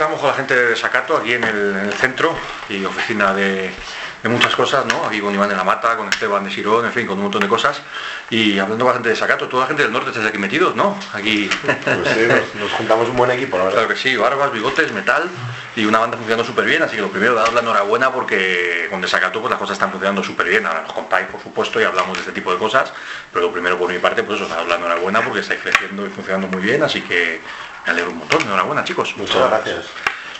estamos con la gente de Sacato, aquí en el, en el centro y oficina de, de muchas cosas, ¿no? Aquí con Iván de la Mata, con Esteban de Sirón, en fin, con un montón de cosas. Y hablando gente de Sacato, toda la gente del norte está aquí metidos, ¿no? Aquí. Pues sí, nos, nos juntamos un buen equipo, la verdad. Claro que sí, barbas, bigotes, metal y una banda funcionando súper bien, así que lo primero, daros la enhorabuena porque con Desacato pues las cosas están funcionando súper bien, ahora nos contáis por supuesto y hablamos de este tipo de cosas, pero lo primero por mi parte pues eso, daros la enhorabuena porque estáis creciendo y funcionando muy bien, así que me alegro un montón, enhorabuena chicos. Muchas gracias.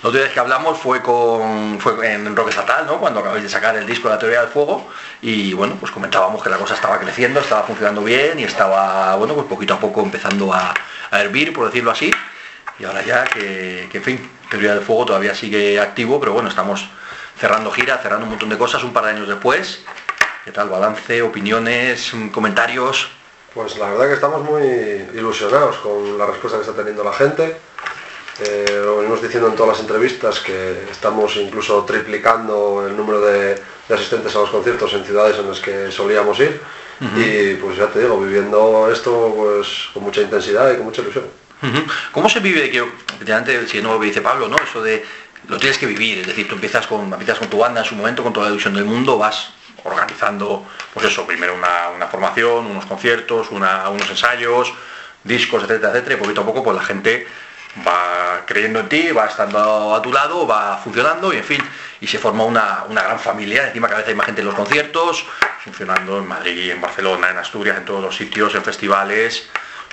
Última vez que hablamos fue con fue en Rock Estatal, ¿no? Cuando acabáis de sacar el disco de la teoría del fuego y bueno, pues comentábamos que la cosa estaba creciendo, estaba funcionando bien y estaba, bueno, pues poquito a poco empezando a, hervir, por decirlo así. Y ahora ya que, que, en fin, teoría del fuego todavía sigue activo, pero bueno, estamos cerrando gira, cerrando un montón de cosas un par de años después. ¿Qué tal? Balance, opiniones, comentarios. Pues la verdad que estamos muy ilusionados con la respuesta que está teniendo la gente. Eh, lo venimos diciendo en todas las entrevistas que estamos incluso triplicando el número de, de, asistentes a los conciertos en ciudades en las que solíamos ir uh -huh. y pues ya te digo, viviendo esto pues con mucha intensidad y con mucha ilusión. Uh -huh. ¿Cómo se vive que, efectivamente, si no lo dice Pablo, ¿no? Eso de lo tienes que vivir, es decir, tú empiezas con, empiezas con tu banda en su momento, con toda la ilusión del mundo, vas organizando, pues eso, primero una, una formación, unos conciertos, una, unos ensayos, discos, etcétera, etcétera, y poquito a poco pues la gente va creyendo en ti, va estando a tu lado, va funcionando y en fin, y se forma una, una gran familia, encima cada vez hay más gente en los conciertos, funcionando en Madrid, en Barcelona, en Asturias, en todos los sitios, en festivales.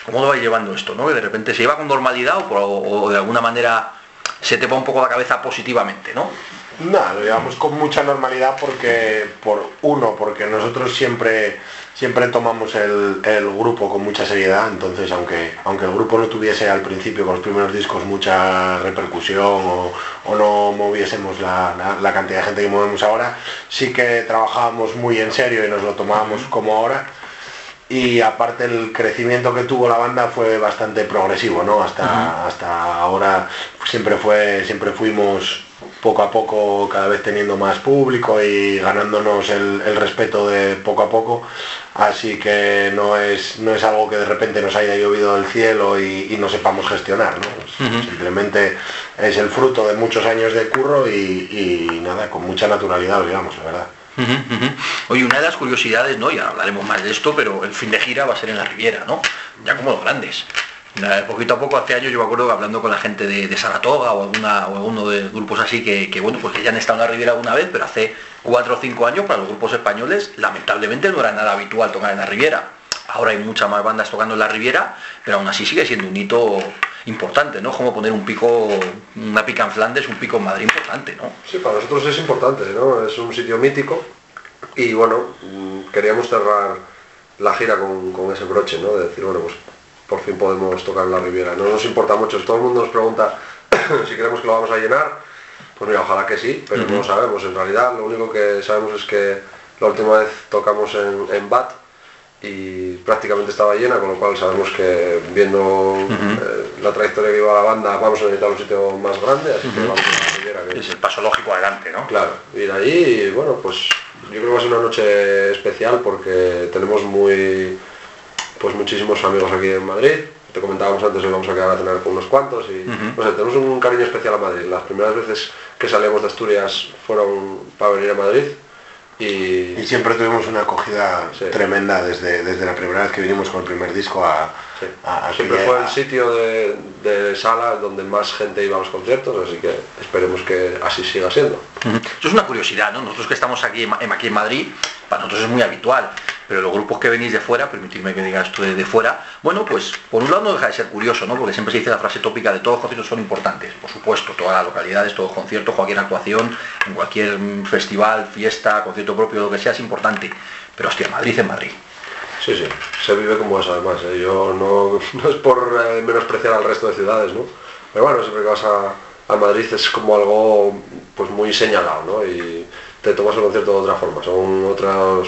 ¿Cómo lo va llevando esto? ¿no? Que de repente se lleva con normalidad o, o de alguna manera se te va un poco la cabeza positivamente, ¿no? Nada, lo llevamos con mucha normalidad porque, por uno, porque nosotros siempre, siempre tomamos el, el, grupo con mucha seriedad, entonces aunque, aunque el grupo no tuviese al principio con los primeros discos mucha repercusión o, o no moviésemos la, la, la, cantidad de gente que movemos ahora, sí que trabajábamos muy en serio y nos lo tomábamos como ahora y aparte el crecimiento que tuvo la banda fue bastante progresivo, ¿no? Hasta, uh -huh. hasta ahora siempre fue, siempre fuimos poco a poco cada vez teniendo más público y ganándonos el, el, respeto de poco a poco así que no es no es algo que de repente nos haya llovido del cielo y, y no sepamos gestionar ¿no? uh -huh. simplemente es el fruto de muchos años de curro y, y nada con mucha naturalidad digamos la verdad Uh -huh, uh -huh. Oye, una de las curiosidades, ¿no? Ya hablaremos más de esto, pero el fin de gira va a ser en la Riviera, ¿no? Ya como los grandes. Poquito a poco, hace años yo me acuerdo hablando con la gente de, Saratoga o, alguna, o alguno de grupos así que, bueno, pues que ya han estado en la Riviera alguna vez, pero hace cuatro o cinco años para los grupos españoles lamentablemente no era nada habitual tocar en la Riviera. Ahora hay muchas más bandas tocando en la Riviera, pero aún así sigue siendo un hito importante, ¿no? Como poner un pico, una pica en Flandes, un pico en Madrid importante, ¿no? Sí, para nosotros es importante, ¿no? Es un sitio mítico y bueno, mm, queríamos cerrar la gira con, con ese broche, ¿no? De decir, bueno, pues por fin podemos tocar en la Riviera. No nos importa mucho, todo el mundo nos pregunta si creemos que lo vamos a llenar, pues mira, ojalá que sí, pero uh -huh. no lo sabemos. En realidad lo único que sabemos es que la última vez tocamos en, en BAT y prácticamente estaba llena, con lo cual sabemos que viendo uh -huh. eh, la trayectoria que iba la banda vamos a necesitar un sitio más grande, así uh -huh. que vamos a la Riviera. Que... Es el paso lógico adelante, ¿no? Claro, ir ahí y bueno, pues yo creo que va a ser una noche especial porque tenemos muy pues muchísimos amigos aquí en Madrid. Te comentábamos antes que vamos a quedar a tener con unos cuantos y uh -huh. no sé, tenemos un cariño especial a Madrid. Las primeras veces que salimos de Asturias fueron para venir a Madrid y, y siempre tuvimos una acogida sí. tremenda desde, desde la primera vez que vinimos con el primer disco a, sí. a, a siempre fue el sitio de, de, sala donde más gente iba a los conciertos así que esperemos que así siga siendo uh -huh. eso es una curiosidad ¿no? nosotros que estamos aquí, aquí en Madrid para nosotros es muy habitual pero los grupos que venís de fuera, permitidme que diga esto de, de, fuera, bueno, pues por un lado no deja de ser curioso, ¿no? Porque siempre se dice la frase tópica de todos los conciertos son importantes, por supuesto, todas las localidades, todos los conciertos, cualquier actuación, en cualquier festival, fiesta, concierto propio, lo que sea, es importante. Pero hostia, Madrid es Madrid. Sí, sí, se vive como es además, ¿eh? yo no, no, es por eh, menospreciar al resto de ciudades, ¿no? Pero bueno, siempre que vas a, a Madrid es como algo pues muy señalado, ¿no? Y te tomas el concierto de otra forma, son otras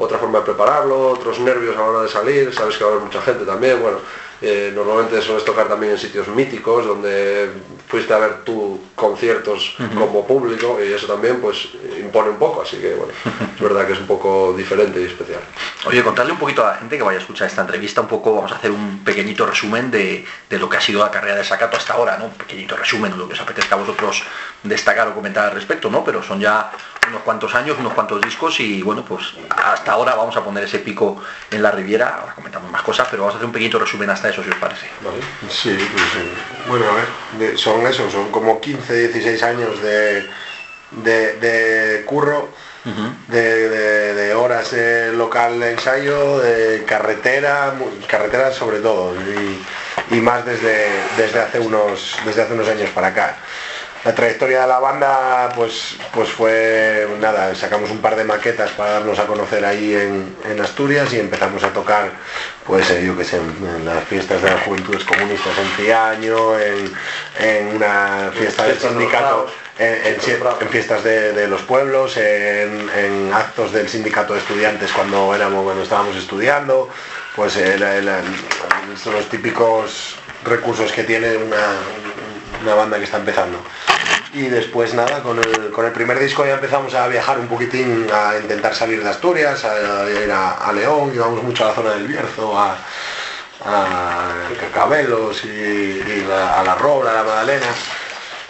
otra forma de prepararlo, otros nervios a la hora de salir, sabes que va a haber mucha gente también, bueno, eh, normalmente sueles tocar también en sitios míticos donde fuiste a ver tú conciertos como público y eso también pues impone un poco, así que bueno, es verdad que es un poco diferente y especial. Oye, contarle un poquito a la gente que vaya a escuchar esta entrevista, un poco, vamos a hacer un pequeñito resumen de, lo que ha sido la carrera de Sacato hasta ahora, ¿no? Un pequeñito resumen, lo que os apetezca a vosotros destacar o comentar al respecto, ¿no? Pero son ya unos cuantos años, unos cuantos discos y bueno, pues hasta ahora vamos a poner ese pico en la Riviera, ahora comentamos más cosas, pero vamos a hacer un pequeñito resumen hasta eso, si os parece. Sí, pues, eh, bueno, a ver, son eso, son como 15, 16 años de, de, curro, de, horas de local de ensayo, de carretera, carretera sobre todo, y, más desde, desde, hace unos, desde hace unos años para acá la trayectoria de la banda pues pues fue nada sacamos un par de maquetas para darnos a conocer ahí en, Asturias y empezamos a tocar pues eh, yo que sé en, las fiestas de las juventudes comunistas en Ciaño en, una fiesta del sindicato en, fiestas de, los pueblos en, actos del sindicato de estudiantes cuando éramos cuando estábamos estudiando pues eh, son los típicos recursos que tiene una, una banda que está empezando y después nada, con el, primer disco ya empezamos a viajar un poquitín, a intentar salir de Asturias, a, ir a, León, íbamos mucho a la zona del Bierzo, a, a Cacabelos y, a la Robla, a la Magdalena.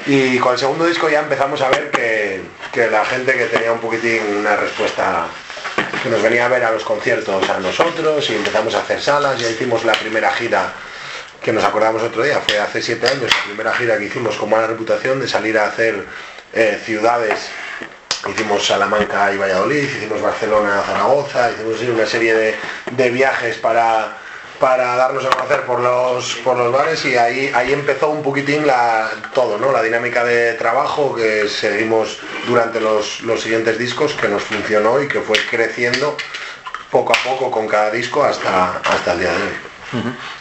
Y con el segundo disco ya empezamos a ver que, que la gente que tenía un poquitín una respuesta que nos venía a ver a los conciertos a nosotros y empezamos a hacer salas, ya hicimos la primera gira que nos acordamos otro día, fue hace siete años, la primera gira que hicimos con mala reputación de salir a hacer eh, ciudades. Hicimos Salamanca y Valladolid, hicimos Barcelona, Zaragoza, hicimos una serie de, viajes para, para darnos a conocer por los, por los bares y ahí, ahí empezó un poquitín todo, ¿no? la dinámica de trabajo que seguimos durante los, los siguientes discos, que nos funcionó y que fue creciendo poco a poco con cada disco hasta, hasta el día de hoy.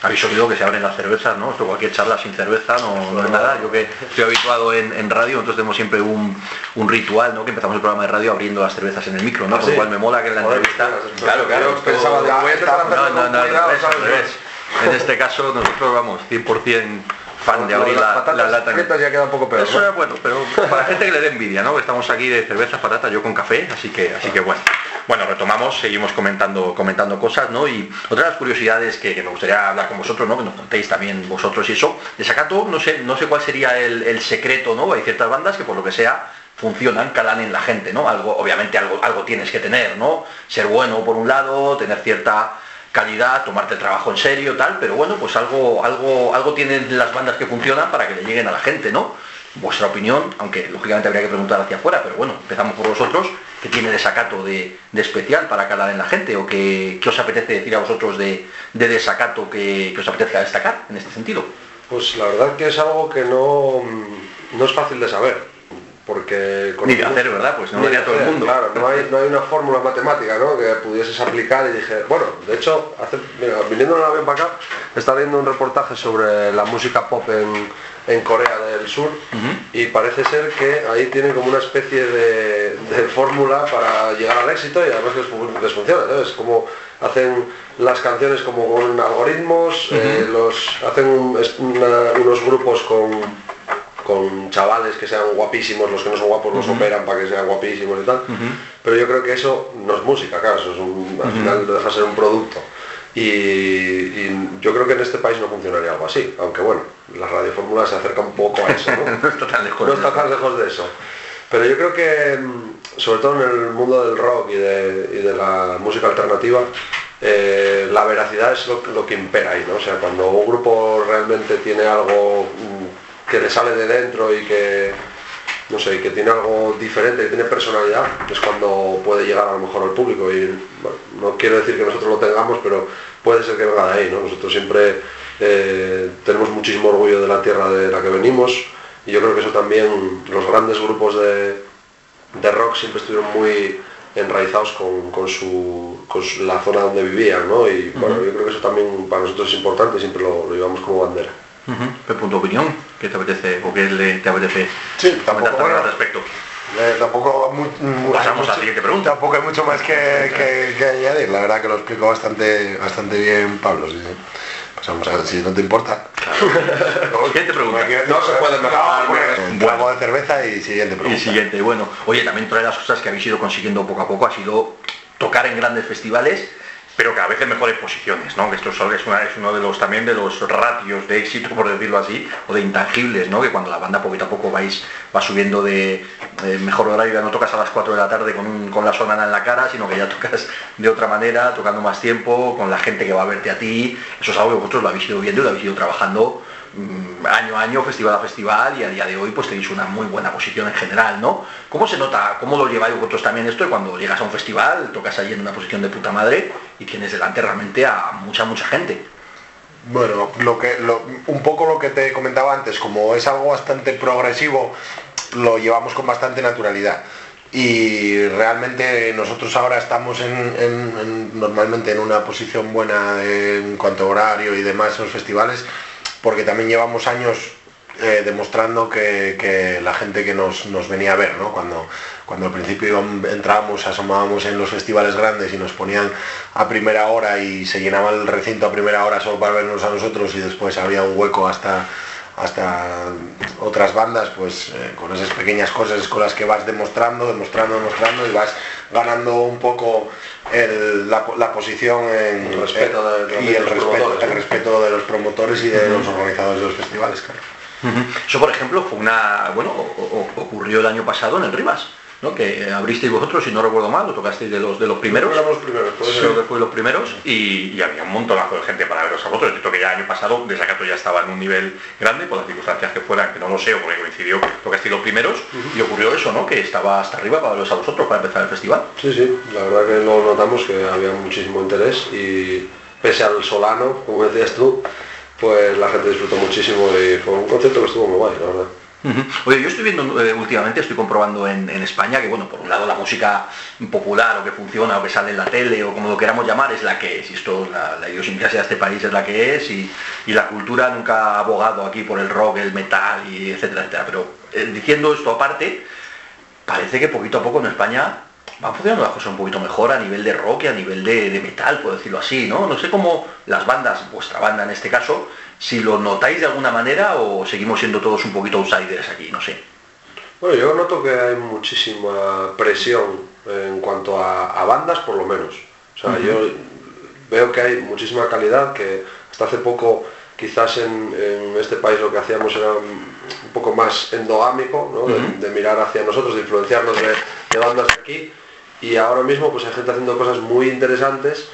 Habéis oído que se abren las cervezas, ¿no? Esto cualquier charla sin cerveza no, es nada. Yo que estoy habituado en, radio, nosotros tenemos siempre un, ritual, ¿no? Que empezamos el programa de radio abriendo las cervezas en el micro, ¿no? Por lo cual me mola que en la entrevista. Claro, claro. Pensaba no, no, no, En este caso nosotros vamos 100% fan de abrir la, la, lata. ya queda un poco peor. Eso es bueno, pero para gente que le dé envidia, ¿no? Estamos aquí de cervezas, patatas, yo con café, así que, así que bueno. Bueno, retomamos, seguimos comentando, comentando cosas, ¿no? Y otra de las curiosidades que, me gustaría hablar con vosotros, ¿no? Que nos contéis también vosotros y eso. De Sacato, no sé, no sé cuál sería el, secreto, ¿no? Hay ciertas bandas que por lo que sea funcionan, calan en la gente, ¿no? Algo, obviamente algo, algo tienes que tener, ¿no? Ser bueno por un lado, tener cierta calidad, tomarte el trabajo en serio, tal, pero bueno, pues algo, algo, algo tienen las bandas que funcionan para que le lleguen a la gente, ¿no? Vuestra opinión, aunque lógicamente habría que preguntar hacia afuera, pero bueno, empezamos por vosotros, ¿qué tiene desacato de, especial para calar en la gente? ¿O qué, os apetece decir a vosotros de, desacato que, os apetezca destacar en este sentido? Pues la verdad que es algo que no, no es fácil de saber porque ni de hacer verdad pues no lo haría todo el mundo. claro no hay, no hay una fórmula matemática ¿no? que pudieses aplicar y dije bueno de hecho hace, viniendo en avión para acá estaba viendo un reportaje sobre la música pop en, en Corea del Sur y parece ser que ahí tienen como una especie de, fórmula para llegar al éxito y además les, les funciona es como hacen las canciones como con algoritmos eh, los hacen unos grupos con con chavales que sean guapísimos, los que no son guapos los operan para que sean guapísimos y tal. Pero yo creo que eso no es música, claro, eso es un, al final deja ser un producto. Y, yo creo que en este país no funcionaría algo así, aunque bueno, la radiofórmula se acerca un poco a eso, ¿no? no está tan lejos, no está tan lejos de eso. Pero yo creo que, sobre todo en el mundo del rock y de, la música alternativa, eh, la veracidad es lo, lo, que impera ahí, ¿no? O sea, cuando un grupo realmente tiene algo que le sale de dentro y que no sé, que tiene algo diferente, que tiene personalidad, es cuando puede llegar a lo mejor al público. Y no quiero decir que nosotros lo tengamos, pero puede ser que venga de ahí, ¿no? Nosotros siempre eh, tenemos muchísimo orgullo de la tierra de la que venimos y yo creo que eso también, los grandes grupos de, rock siempre estuvieron muy enraizados con, su, la zona donde vivían, ¿no? Y bueno, yo creo que eso también para nosotros es importante y siempre lo llevamos como bandera. ¿Qué punto de opinión? ¿Qué te apetece o qué le, te apetece sí, tampoco, al respecto? Eh, tampoco, Pasamos a la siguiente pregunta. Tampoco hay mucho más que, añadir, la verdad que lo explico bastante, bastante bien Pablo. pasamos a si no te importa. Siguiente pregunta. No se puede mejorar. Un trago de cerveza y siguiente Y pregunta. siguiente, bueno, oye, también otra de las cosas que habéis ido consiguiendo poco a poco ha sido tocar en grandes festivales, pero cada vez en mejores posiciones, ¿no? Que esto es, una- es uno de los también de los ratios de éxito, por decirlo así, o de intangibles, ¿no? Que cuando la banda poquito a poco vais, va subiendo de mejor horario, ya no tocas a las 4 de la tarde con, con la sonana en la cara, sino que ya tocas de otra manera, tocando más tiempo, con la gente que va a verte a ti. Eso es algo que vosotros lo habéis ido viendo y lo habéis ido trabajando año a año, festival a festival, y a día de hoy pues tenéis una muy buena posición en general, ¿no? ¿Cómo se nota, cómo lo lleváis vosotros también esto cuando llegas a un festival, tocas ahí en una posición de puta madre y tienes delante realmente a mucha, mucha gente? Bueno, lo que, un poco lo que te comentaba antes, como es algo bastante progresivo, lo llevamos con bastante naturalidad. Y realmente nosotros ahora estamos en- en- normalmente en una posición buena en cuanto a horario y demás en los festivales, porque también llevamos años eh, demostrando que, que la gente que nos, nos venía a ver, ¿no? Cuando, cuando al principio entrábamos, asomábamos en los festivales grandes y nos ponían a primera hora y se llenaba el recinto a primera hora solo para vernos a nosotros y después había un hueco hasta, hasta otras bandas, pues eh, con esas pequeñas cosas con las que vas demostrando, demostrando, demostrando y vas ganando un poco el- la, la posición en, El respeto de- y el los respeto, de los promotores y de los organizadores de los festivales, claro. Eso, por ejemplo, fue una, bueno, o- o- ocurrió el año pasado en el Rivas, ¿no? Que abristeis vosotros, si no recuerdo mal, lo tocasteis de los de los primeros. Éramos los primeros, que fue los primeros y, y había un montonazo de gente para veros a vosotros. Yo creo que ya el año pasado Desacato ya estaba en un nivel grande, por las circunstancias que fueran, que no lo sé, o porque coincidió que tocasteis los primeros, y ocurrió eso, ¿no? Que estaba hasta arriba para veros a vosotros para empezar el festival. Sí, sí, la verdad que lo notamos que había muchísimo interés y pese al solano, como decías tú, pues la gente disfrutó muchísimo y fue un concepto que estuvo muy guay, la verdad. Oye, yo estoy viendo eh, últimamente, estoy comprobando en, en España que, bueno, por un lado la música popular o que funciona o que sale en la tele o como lo queramos llamar es la que es, y esto, la, la idiosincrasia de este país es la que es, y, y la cultura nunca ha abogado aquí por el rock, el metal, y etcétera, etcétera. Pero eh, diciendo esto aparte, parece que poquito a poco en España van funcionando las cosas un poquito mejor a nivel de rock y a nivel de, de metal, por decirlo así, ¿no? No sé cómo las bandas, vuestra banda en este caso, si lo notáis de alguna manera o seguimos siendo todos un poquito outsiders aquí, no sé. Bueno, yo noto que hay muchísima presión en cuanto a, a bandas, por lo menos. O sea, yo veo que hay muchísima calidad, que hasta hace poco quizás en, en este país lo que hacíamos era un un poco más endogámico, ¿no? de, de mirar hacia nosotros, de influenciarnos de, de bandas de aquí. Y ahora mismo pues hay gente haciendo cosas muy interesantes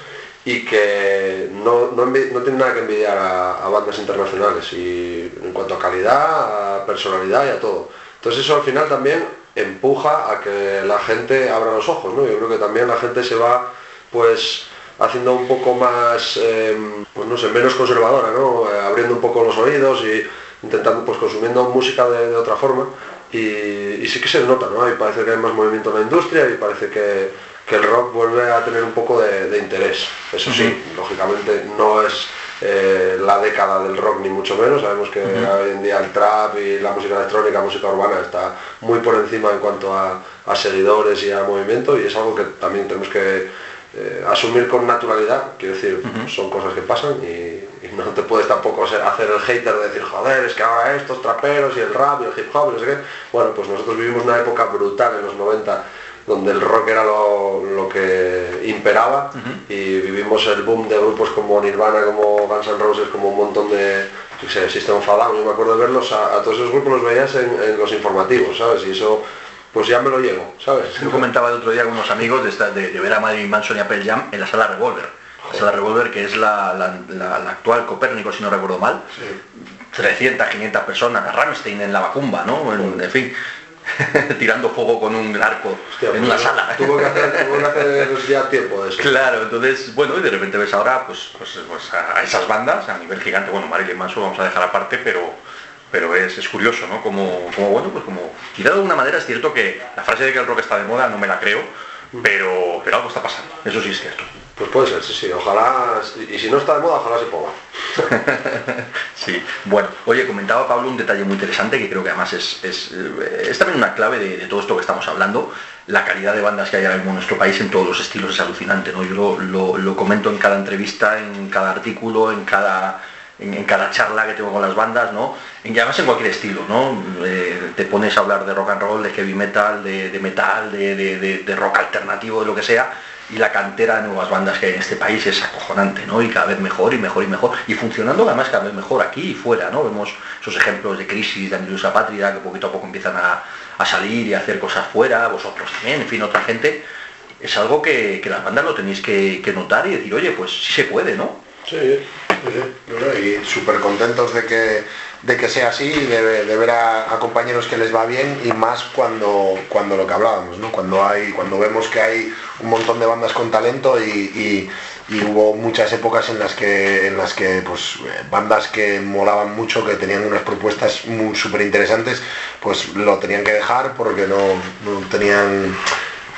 y que no, no, no tiene nada que envidiar a, bandas internacionales y en cuanto a calidad, a personalidad y a todo. Entonces eso al final también empuja a que la gente abra los ojos, ¿no? Yo creo que también la gente se va pues haciendo un poco más, eh, pues no sé, menos conservadora, ¿no? Eh, abriendo un poco los oídos y intentando pues consumiendo música de otra forma y, y sí que se nota, ¿no? Y parece que hay más movimiento en la industria y parece que, que el rock vuelve a tener un poco de, de interés. Eso sí, lógicamente no es eh, la década del rock ni mucho menos, sabemos que hoy en día el trap y la música electrónica, música urbana está muy por encima en cuanto a, a seguidores y a movimiento y es algo que también tenemos que eh, asumir con naturalidad, quiero decir, son cosas que pasan y, y no te puedes tampoco ser- hacer el hater de decir, joder, es que ahora estos traperos y el rap y el hip hop y no sé qué. Bueno, pues nosotros vivimos una época brutal en los 90 donde el rock era lo, lo que imperaba y vivimos el boom de grupos como Nirvana, como Guns N' Roses, como un montón de yo sé, System of Down, yo me acuerdo de verlos, a, a todos esos grupos los veías en, en los informativos, ¿sabes? Y eso pues ya me lo llevo, ¿sabes? Yo comentaba el otro día con unos amigos de, esta- de, de ver a Marilyn Manson y a Pearl Jam en la sala Revolver. La Revolver, que es la, la- la- la actual Copérnico, si no recuerdo mal. 300, 500 personas, a Rammstein en la Macumba, ¿no? En, en fin, tirando fuego con un arco Hostia, en pues una sala. Tuvo que, hacer, tuvo que hacer ya tiempo de eso. Claro, entonces, bueno, y de repente ves ahora pues, pues, pues, a a esas bandas a nivel gigante, bueno, Marilyn Manson vamos a dejar aparte, pero, pero es, es curioso, ¿no? Como, como, bueno, pues como, quizá de alguna manera es cierto que la frase de que el rock está de moda no me la creo, pero, pero algo está pasando, eso sí es cierto. Pues puede ser, sí, sí, ojalá, y si no está de moda, ojalá se ponga. Sí, bueno, oye, comentaba Pablo un detalle muy interesante que creo que además es, es, eh, es también una clave de, de todo esto que estamos hablando. La calidad de bandas que hay ahora mismo en nuestro país en todos los estilos es alucinante, ¿no? Yo lo, lo- comento en cada entrevista, en cada artículo, en cada en, cada charla que tengo con las bandas, ¿no? En, y además en cualquier estilo, ¿no? Eh, te pones a hablar de rock and roll, de heavy metal, de, metal, de, rock alternativo, de lo que sea, y la cantera de nuevas bandas que hay en este país es acojonante, ¿no? Y cada vez mejor y mejor y mejor. Y funcionando además cada vez mejor aquí y fuera, ¿no? Vemos esos ejemplos de crisis, de Anilusa Patria, que poquito a poco empiezan a, salir y a hacer cosas fuera, vosotros también, en fin, otra gente. Es algo que, las bandas lo tenéis que, que notar y decir, oye, pues sí se puede, ¿no? Sí, y súper contentos de que, de que sea así, de, de ver a, compañeros que les va bien y más cuando, cuando lo que hablábamos, ¿no? cuando, hay, cuando vemos que hay un montón de bandas con talento y, hubo muchas épocas en las que, en las que pues, bandas que molaban mucho, que tenían unas propuestas súper interesantes, pues lo tenían que dejar porque no tenían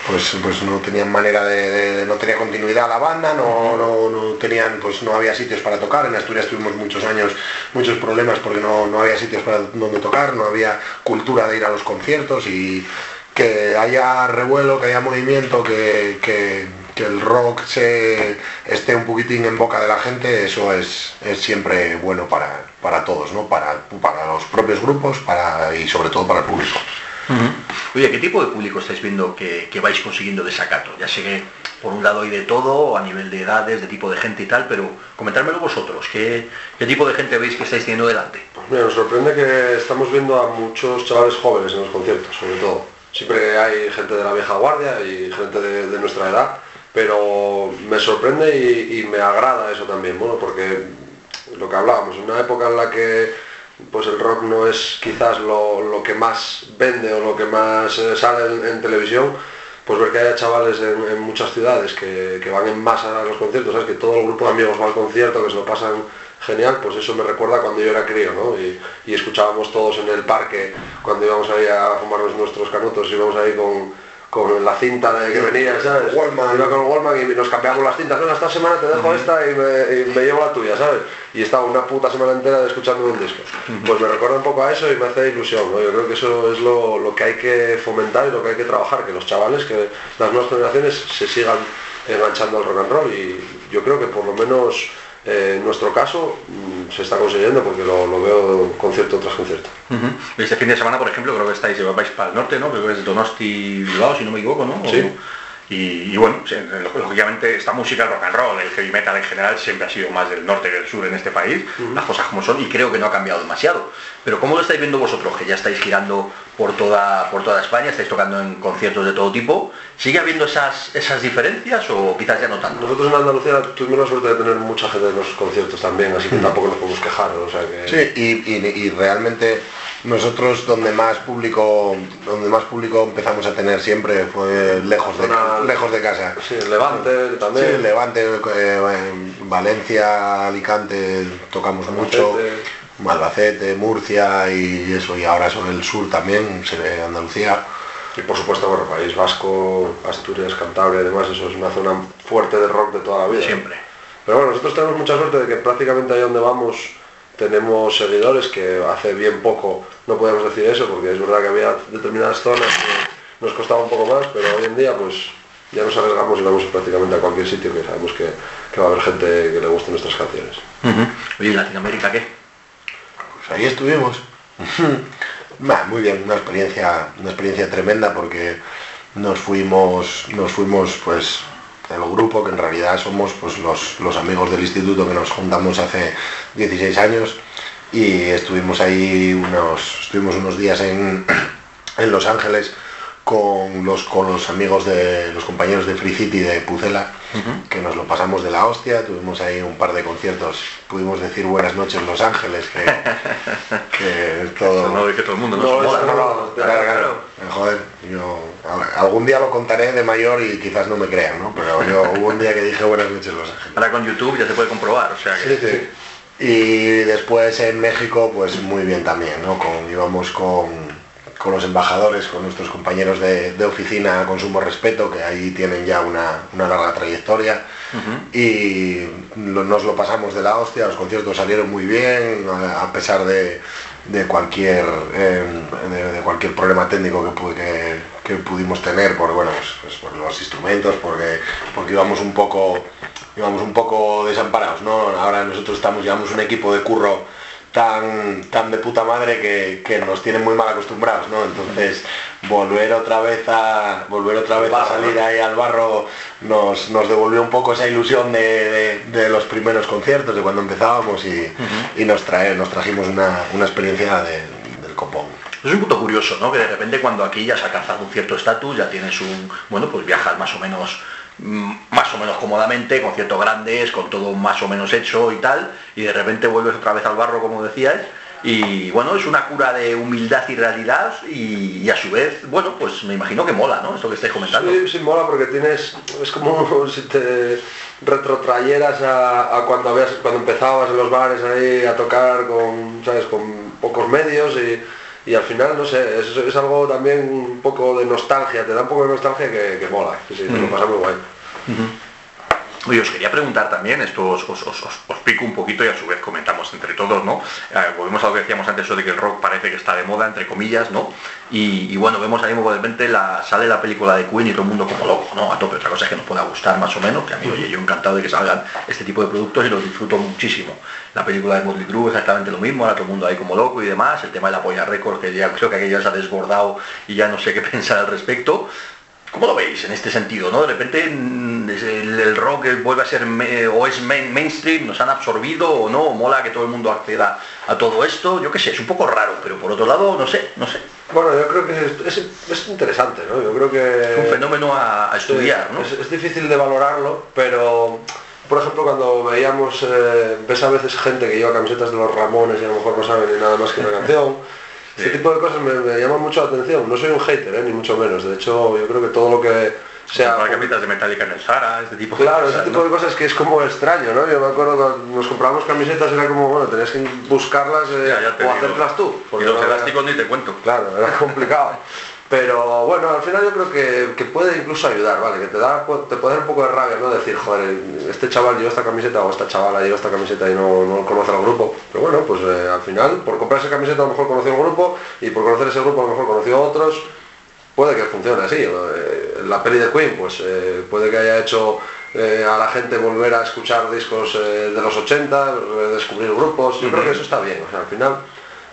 pues, pues no tenían manera de, no tenía continuidad la banda, no, no, tenían, pues no había sitios para tocar. En Asturias tuvimos muchos años, muchos problemas porque no, no había sitios para donde tocar, no había cultura de ir a los conciertos y que haya revuelo, que haya movimiento, que, que, el rock se esté un poquitín en boca de la gente, eso es, es siempre bueno para, para todos, ¿no? Para, para los propios grupos para, y sobre todo para el público. Oye, ¿qué tipo de público estáis viendo que, vais consiguiendo desacato? Ya sé que por un lado hay de todo, a nivel de edades, de tipo de gente y tal, pero comentármelo vosotros, ¿qué, tipo de gente veis que estáis teniendo delante? Pues mira, nos sorprende que estamos viendo a muchos chavales jóvenes en los conciertos, sobre todo. Siempre hay gente de la vieja guardia y gente de, nuestra edad, pero me sorprende y, y, me agrada eso también, bueno, porque lo que hablábamos, en una época en la que pues el rock no es quizás lo, que más vende o lo que más eh, sale en, televisión, pues ver que haya chavales en, muchas ciudades que, van en masa a los conciertos, ¿sabes? que todo el grupo de amigos va al concierto, que se lo pasan genial, pues eso me recuerda cuando yo era crío, ¿no? Y, escuchábamos todos en el parque, cuando íbamos ahí a fumarnos nuestros canutos, íbamos ahí con con la cinta de que venía, ¿sabes? Wallman. Iba con el Wallman y nos cambiamos las cintas. Bueno, esta semana te dejo esta y me, llevo la tuya, ¿sabes? Y estaba una puta semana entera de escuchando un disco. Pues me recuerda un poco a eso y me hace ilusión, ¿no? Yo creo que eso es lo, que hay que fomentar y lo que hay que trabajar, que los chavales, que las nuevas generaciones se sigan enganchando al rock and roll y yo creo que por lo menos eh, en nuestro caso mm, se está consiguiendo porque lo, veo concierto tras concierto. Este fin de semana, por ejemplo, creo que estáis, vais para el norte, ¿no? Creo que es Donosti Bilbao, si no me equivoco, ¿no? Sí. Y, bueno, lógicamente esta música, el rock and roll, el heavy metal en general, siempre ha sido más del norte que del sur en este país, las cosas como son, y creo que no ha cambiado demasiado. Pero ¿cómo lo estáis viendo vosotros, que ya estáis girando por toda, por toda España, estáis tocando en conciertos de todo tipo? ¿Sigue habiendo esas, esas diferencias o quizás ya no tanto? Nosotros en Andalucía tuvimos la suerte de tener mucha gente en los conciertos también, así que tampoco nos podemos quejar. O sea que... Sí, y realmente nosotros donde más público donde más público empezamos a tener siempre fue lejos de lejos de casa. Sí, Levante también. Levante eh, Valencia Alicante tocamos mucho. Albacete. Murcia y eso y ahora sobre el sur también se ve Andalucía. Y por supuesto bueno País Vasco Asturias Cantabria y demás eso es una zona fuerte de rock de toda la vida. Siempre. Pero bueno nosotros tenemos mucha suerte de que prácticamente ahí donde vamos tenemos seguidores que hace bien poco no podemos decir eso porque es verdad que había determinadas zonas que nos costaba un poco más, pero hoy en día pues ya nos arriesgamos y vamos prácticamente a cualquier sitio que sabemos que, va a haber gente que le guste nuestras canciones. Oye, ¿y Latinoamérica qué? Pues ahí estuvimos. muy bien, una experiencia, una experiencia tremenda porque nos fuimos, nos fuimos pues el grupo, que en realidad somos pues, los, los, amigos del instituto que nos juntamos hace 16 años. Y estuvimos ahí unos, estuvimos unos días en, en Los Ángeles con los, con los amigos de los compañeros de Free City de Pucela, que nos lo pasamos de la hostia, tuvimos ahí un par de conciertos, pudimos decir buenas noches Los Ángeles, que, que todo... No, que todo el mundo joder, yo algún día lo contaré de mayor y quizás no me crean, ¿no? Pero yo hubo un día que dije buenas noches Los Ángeles. Ahora con YouTube ya se puede comprobar, o sea que... Sí, sí. Y después en México, pues muy bien también, ¿no? Con, íbamos con con los embajadores, con nuestros compañeros de, oficina Consumo Respeto, que ahí tienen ya una, larga trayectoria. Y nos lo pasamos de la hostia, los conciertos salieron muy bien, a, pesar de, de cualquier eh, de, cualquier problema técnico que, que, pudimos tener por bueno pues, pues, por los instrumentos porque porque íbamos un poco íbamos un poco desamparados no ahora nosotros estamos llevamos un equipo de curro tan, tan de puta madre que, nos tienen muy mal acostumbrados, ¿no? Entonces, volver otra vez a volver otra vez a salir ahí al barro nos, nos devolvió un poco esa ilusión de, los primeros conciertos, de cuando empezábamos y, nos, trae, nos trajimos una, experiencia del copón. Es un punto curioso, ¿no? Que de repente cuando aquí ya se ha alcanzado un cierto estatus, ya tienes un, bueno, pues viajas más o menos más o menos cómodamente, con ciertos grandes, con todo más o menos hecho y tal, y de repente vuelves otra vez al barro, como decías, y bueno, es una cura de humildad y realidad y, a su vez, bueno, pues me imagino que mola, ¿no? Esto que estáis comentando. Sí, sí mola porque tienes, es como si te retrotrayeras a, cuando habías, cuando empezabas en los bares ahí a tocar con, ¿sabes? con pocos medios y, al final, no sé, es, algo también un poco de nostalgia, te da un poco de nostalgia que, mola, sí, te lo pasa muy guay. Oye, os quería preguntar también, esto os, pico un poquito y a su vez comentamos entre todos, ¿no? Eh, volvemos a lo que decíamos antes, eso de que el rock parece que está de moda, entre comillas, ¿no? Y, bueno, vemos ahí de repente la, sale la película de Queen y todo el mundo como loco, ¿no? A tope, otra cosa es que nos pueda gustar más o menos, que a mí, oye, yo encantado de que salgan este tipo de productos y los disfruto muchísimo. La película de Motley Crue exactamente lo mismo, ahora todo el mundo ahí como loco y demás, el tema de la polla récord, que ya creo que aquello se ha desbordado y ya no sé qué pensar al respecto. ¿Cómo lo veis en este sentido? ¿no? De repente mm, el, rock vuelve a ser o es mainstream, nos han absorbido o no, mola que todo el mundo acceda a todo esto, yo qué sé, es un poco raro, pero por otro lado, no sé, no sé. Bueno, yo creo que es, interesante, ¿no? Yo creo que... Es un fenómeno a, estudiar, ¿no? Es, difícil de valorarlo, pero por ejemplo, cuando veíamos, eh, ves a veces gente que lleva camisetas de los Ramones y a lo mejor no saben ni nada más que una canción. Ese tipo de cosas me, llaman mucho la atención. No soy un hater, ¿eh? ni mucho menos. De hecho, yo creo que todo lo que sea... Hay camisetas de Metallica en el Sara, este tipo de Claro, ese tipo de cosas que es como extraño, ¿no? Yo me acuerdo cuando nos comprábamos camisetas era como, bueno, tenías que buscarlas eh, o hacerlas tú. y los elásticos ni te cuento. Claro, era complicado. Pero bueno, al final yo creo que, puede incluso ayudar, ¿vale? Que te da te puede dar un poco de rabia, ¿no? Decir, joder, este chaval lleva esta camiseta o esta chavala lleva esta camiseta y no, no conoce al grupo. Pero bueno, pues eh, al final, por comprar esa camiseta a lo mejor conoció un grupo y por conocer ese grupo a lo mejor conoció a otros. Puede que funcione así. Eh, la peli de Queen, pues eh, puede que haya hecho a la gente volver a escuchar discos de los 80, descubrir grupos. Yo creo que eso está bien. O sea, al final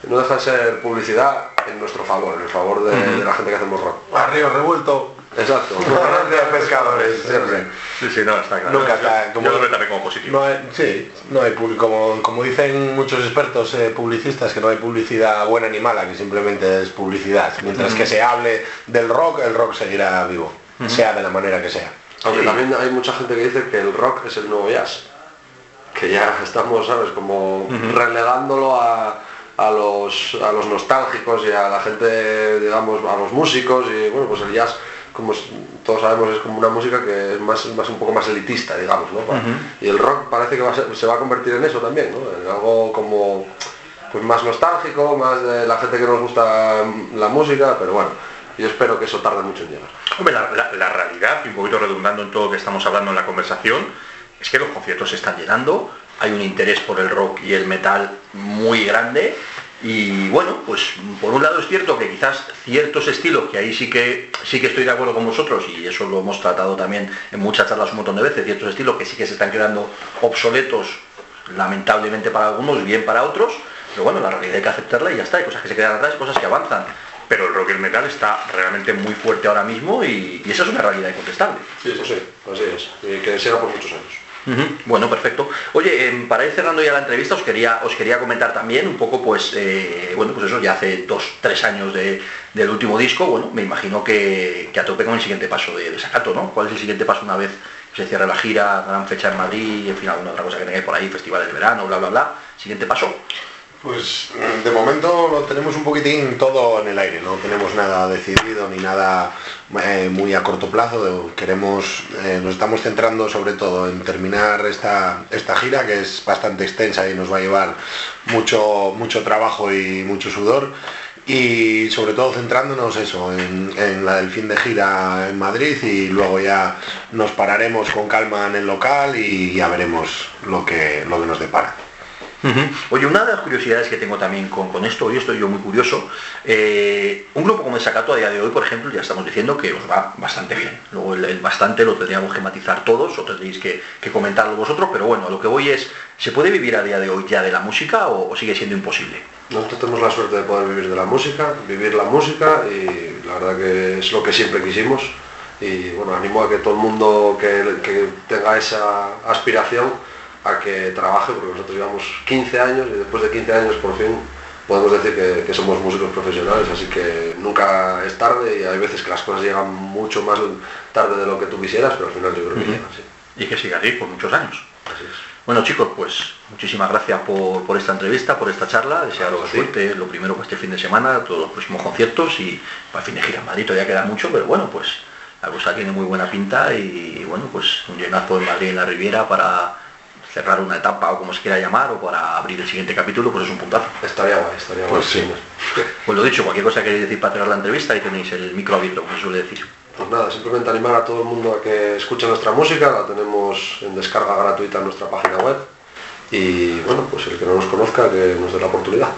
no deja de ser publicidad en nuestro favor, en el favor de, la gente que hacemos rock. Arriba revuelto. Exacto. de pescadores, siempre. Sí, sí, no, está claro. Nunca está, como, Yo lo veo también como positivo. No hay, sí, no hay como, como dicen muchos expertos eh, publicistas, que no hay publicidad buena ni mala, que simplemente es publicidad. Mientras que se hable del rock, el rock seguirá vivo, sea de la manera que sea. Aunque también hay mucha gente que dice que el rock es el nuevo jazz. Que ya estamos, ¿sabes? Como relegándolo a a los, a los nostálgicos y a la gente, digamos, a los músicos y bueno, pues el jazz, como todos sabemos, es como una música que es más, más un poco más elitista, digamos, ¿no? Y el rock parece que se va a convertir en eso también, ¿no? En algo como pues más nostálgico, más de la gente que nos gusta la música, pero bueno, yo espero que eso tarde mucho en llegar. Hombre, la, la realidad, y un poquito redundando en todo lo que estamos hablando en la conversación, es que los conciertos se están llenando, hay un interés por el rock y el metal muy grande y bueno, pues por un lado es cierto que quizás ciertos estilos, que ahí sí que sí que estoy de acuerdo con vosotros, y eso lo hemos tratado también en muchas charlas un montón de veces, ciertos estilos que sí que se están quedando obsoletos, lamentablemente para algunos, bien para otros, pero bueno, la realidad hay que aceptarla y ya está, hay cosas que se quedan atrás, cosas que avanzan. Pero el rock y el metal está realmente muy fuerte ahora mismo y, esa es una realidad incontestable. Sí, eso sí, así es. Y que sea por muchos años. Bueno, perfecto. Oye, em, para ir cerrando ya la entrevista, os quería, os quería comentar también un poco, pues, eh, bueno, pues eso, ya hace dos, tres años del último disco, bueno, me imagino que, a tope con el siguiente paso de, Sacato, ¿no? ¿Cuál es el siguiente paso una vez se cierre la gira, gran fecha en Madrid, en fin, alguna otra cosa que tengáis por ahí, festivales de verano, bla, bla, bla? Siguiente paso. Pues de momento lo tenemos un poquitín todo en el aire, no tenemos nada decidido ni nada eh, muy a corto plazo. Queremos, eh, nos estamos centrando sobre todo en terminar esta, esta gira que es bastante extensa y nos va a llevar mucho, mucho trabajo y mucho sudor. Y sobre todo centrándonos eso, en, en la del fin de gira en Madrid y luego ya nos pararemos con calma en el local y ya veremos lo que, lo que nos depara. Oye, una de las curiosidades que tengo también con, con esto, y estoy yo muy curioso, eh, un grupo como el Sacato a día de hoy, por ejemplo, ya estamos diciendo que os va bastante bien. Luego el, el bastante lo tendríamos que matizar todos, o tendréis que, que comentarlo vosotros, pero bueno, a lo que voy es, ¿se puede vivir a día de hoy ya de la música o, o sigue siendo imposible? Nosotros tenemos la suerte de poder vivir de la música, vivir la música y la verdad que es lo que siempre quisimos. Y bueno, animo a que todo el mundo que, que tenga esa aspiración a que trabaje, porque nosotros llevamos 15 años y después de 15 años por fin podemos decir que, que somos músicos profesionales, así que nunca es tarde y hay veces que las cosas llegan mucho más tarde de lo que tú quisieras, pero al final yo creo que llegan, sí. Y que siga así por muchos años. Así es. Bueno chicos, pues muchísimas gracias por, por esta entrevista, por esta charla, desearos Gracias a ti. suerte, lo primero pues este fin de semana, todos los próximos conciertos y para el fin de gira en Madrid todavía queda mucho, pero bueno, pues la cosa tiene muy buena pinta y bueno, pues un llenazo en Madrid en la Riviera para cerrar una etapa o como se quiera llamar o para abrir el siguiente capítulo, pues es un puntazo. Estaría guay, estaría guay. Pues sí. Pues lo dicho, cualquier cosa que queréis decir para cerrar la entrevista, ahí tenéis el micro abierto, como se suele decir. Pues nada, simplemente animar a todo el mundo a que escuche nuestra música, la tenemos en descarga gratuita en nuestra página web. Y bueno, pues el que no nos conozca, que nos dé la oportunidad.